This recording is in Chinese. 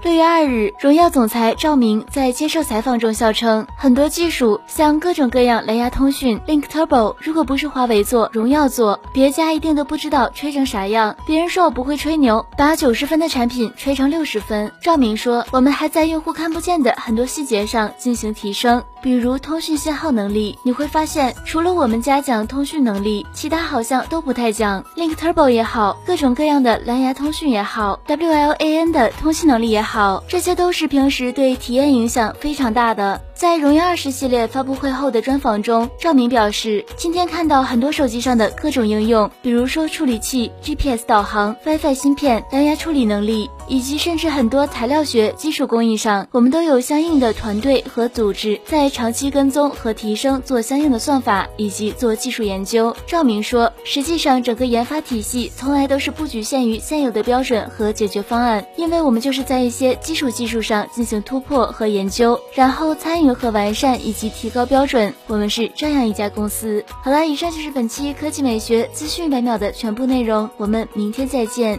六月二日，荣耀总裁赵明在接受采访中笑称，很多技术像各种各样蓝牙通讯 Link Turbo，如果不是华为做，荣耀做，别家一定都不知道吹成啥样。别人说我不会吹牛，把九十分的产品吹成六十分。赵明说，我们还在用户看不见的很多细节上进行提升，比如通讯信号能力。你会发现，除了我们家讲通讯能力，其他好像都不太讲 Link Turbo 也好，各种各样的蓝牙通讯也好，WLAN 的通信能力也好。好，这些都是平时对体验影响非常大的。在荣耀二十系列发布会后的专访中，赵明表示，今天看到很多手机上的各种应用，比如说处理器、GPS 导航、WiFi 芯片、蓝牙处理能力，以及甚至很多材料学基础工艺上，我们都有相应的团队和组织在长期跟踪和提升，做相应的算法以及做技术研究。赵明说，实际上整个研发体系从来都是不局限于现有的标准和解决方案，因为我们就是在一些基础技术上进行突破和研究，然后参与。如何完善以及提高标准？我们是这样一家公司。好了，以上就是本期科技美学资讯百秒的全部内容，我们明天再见。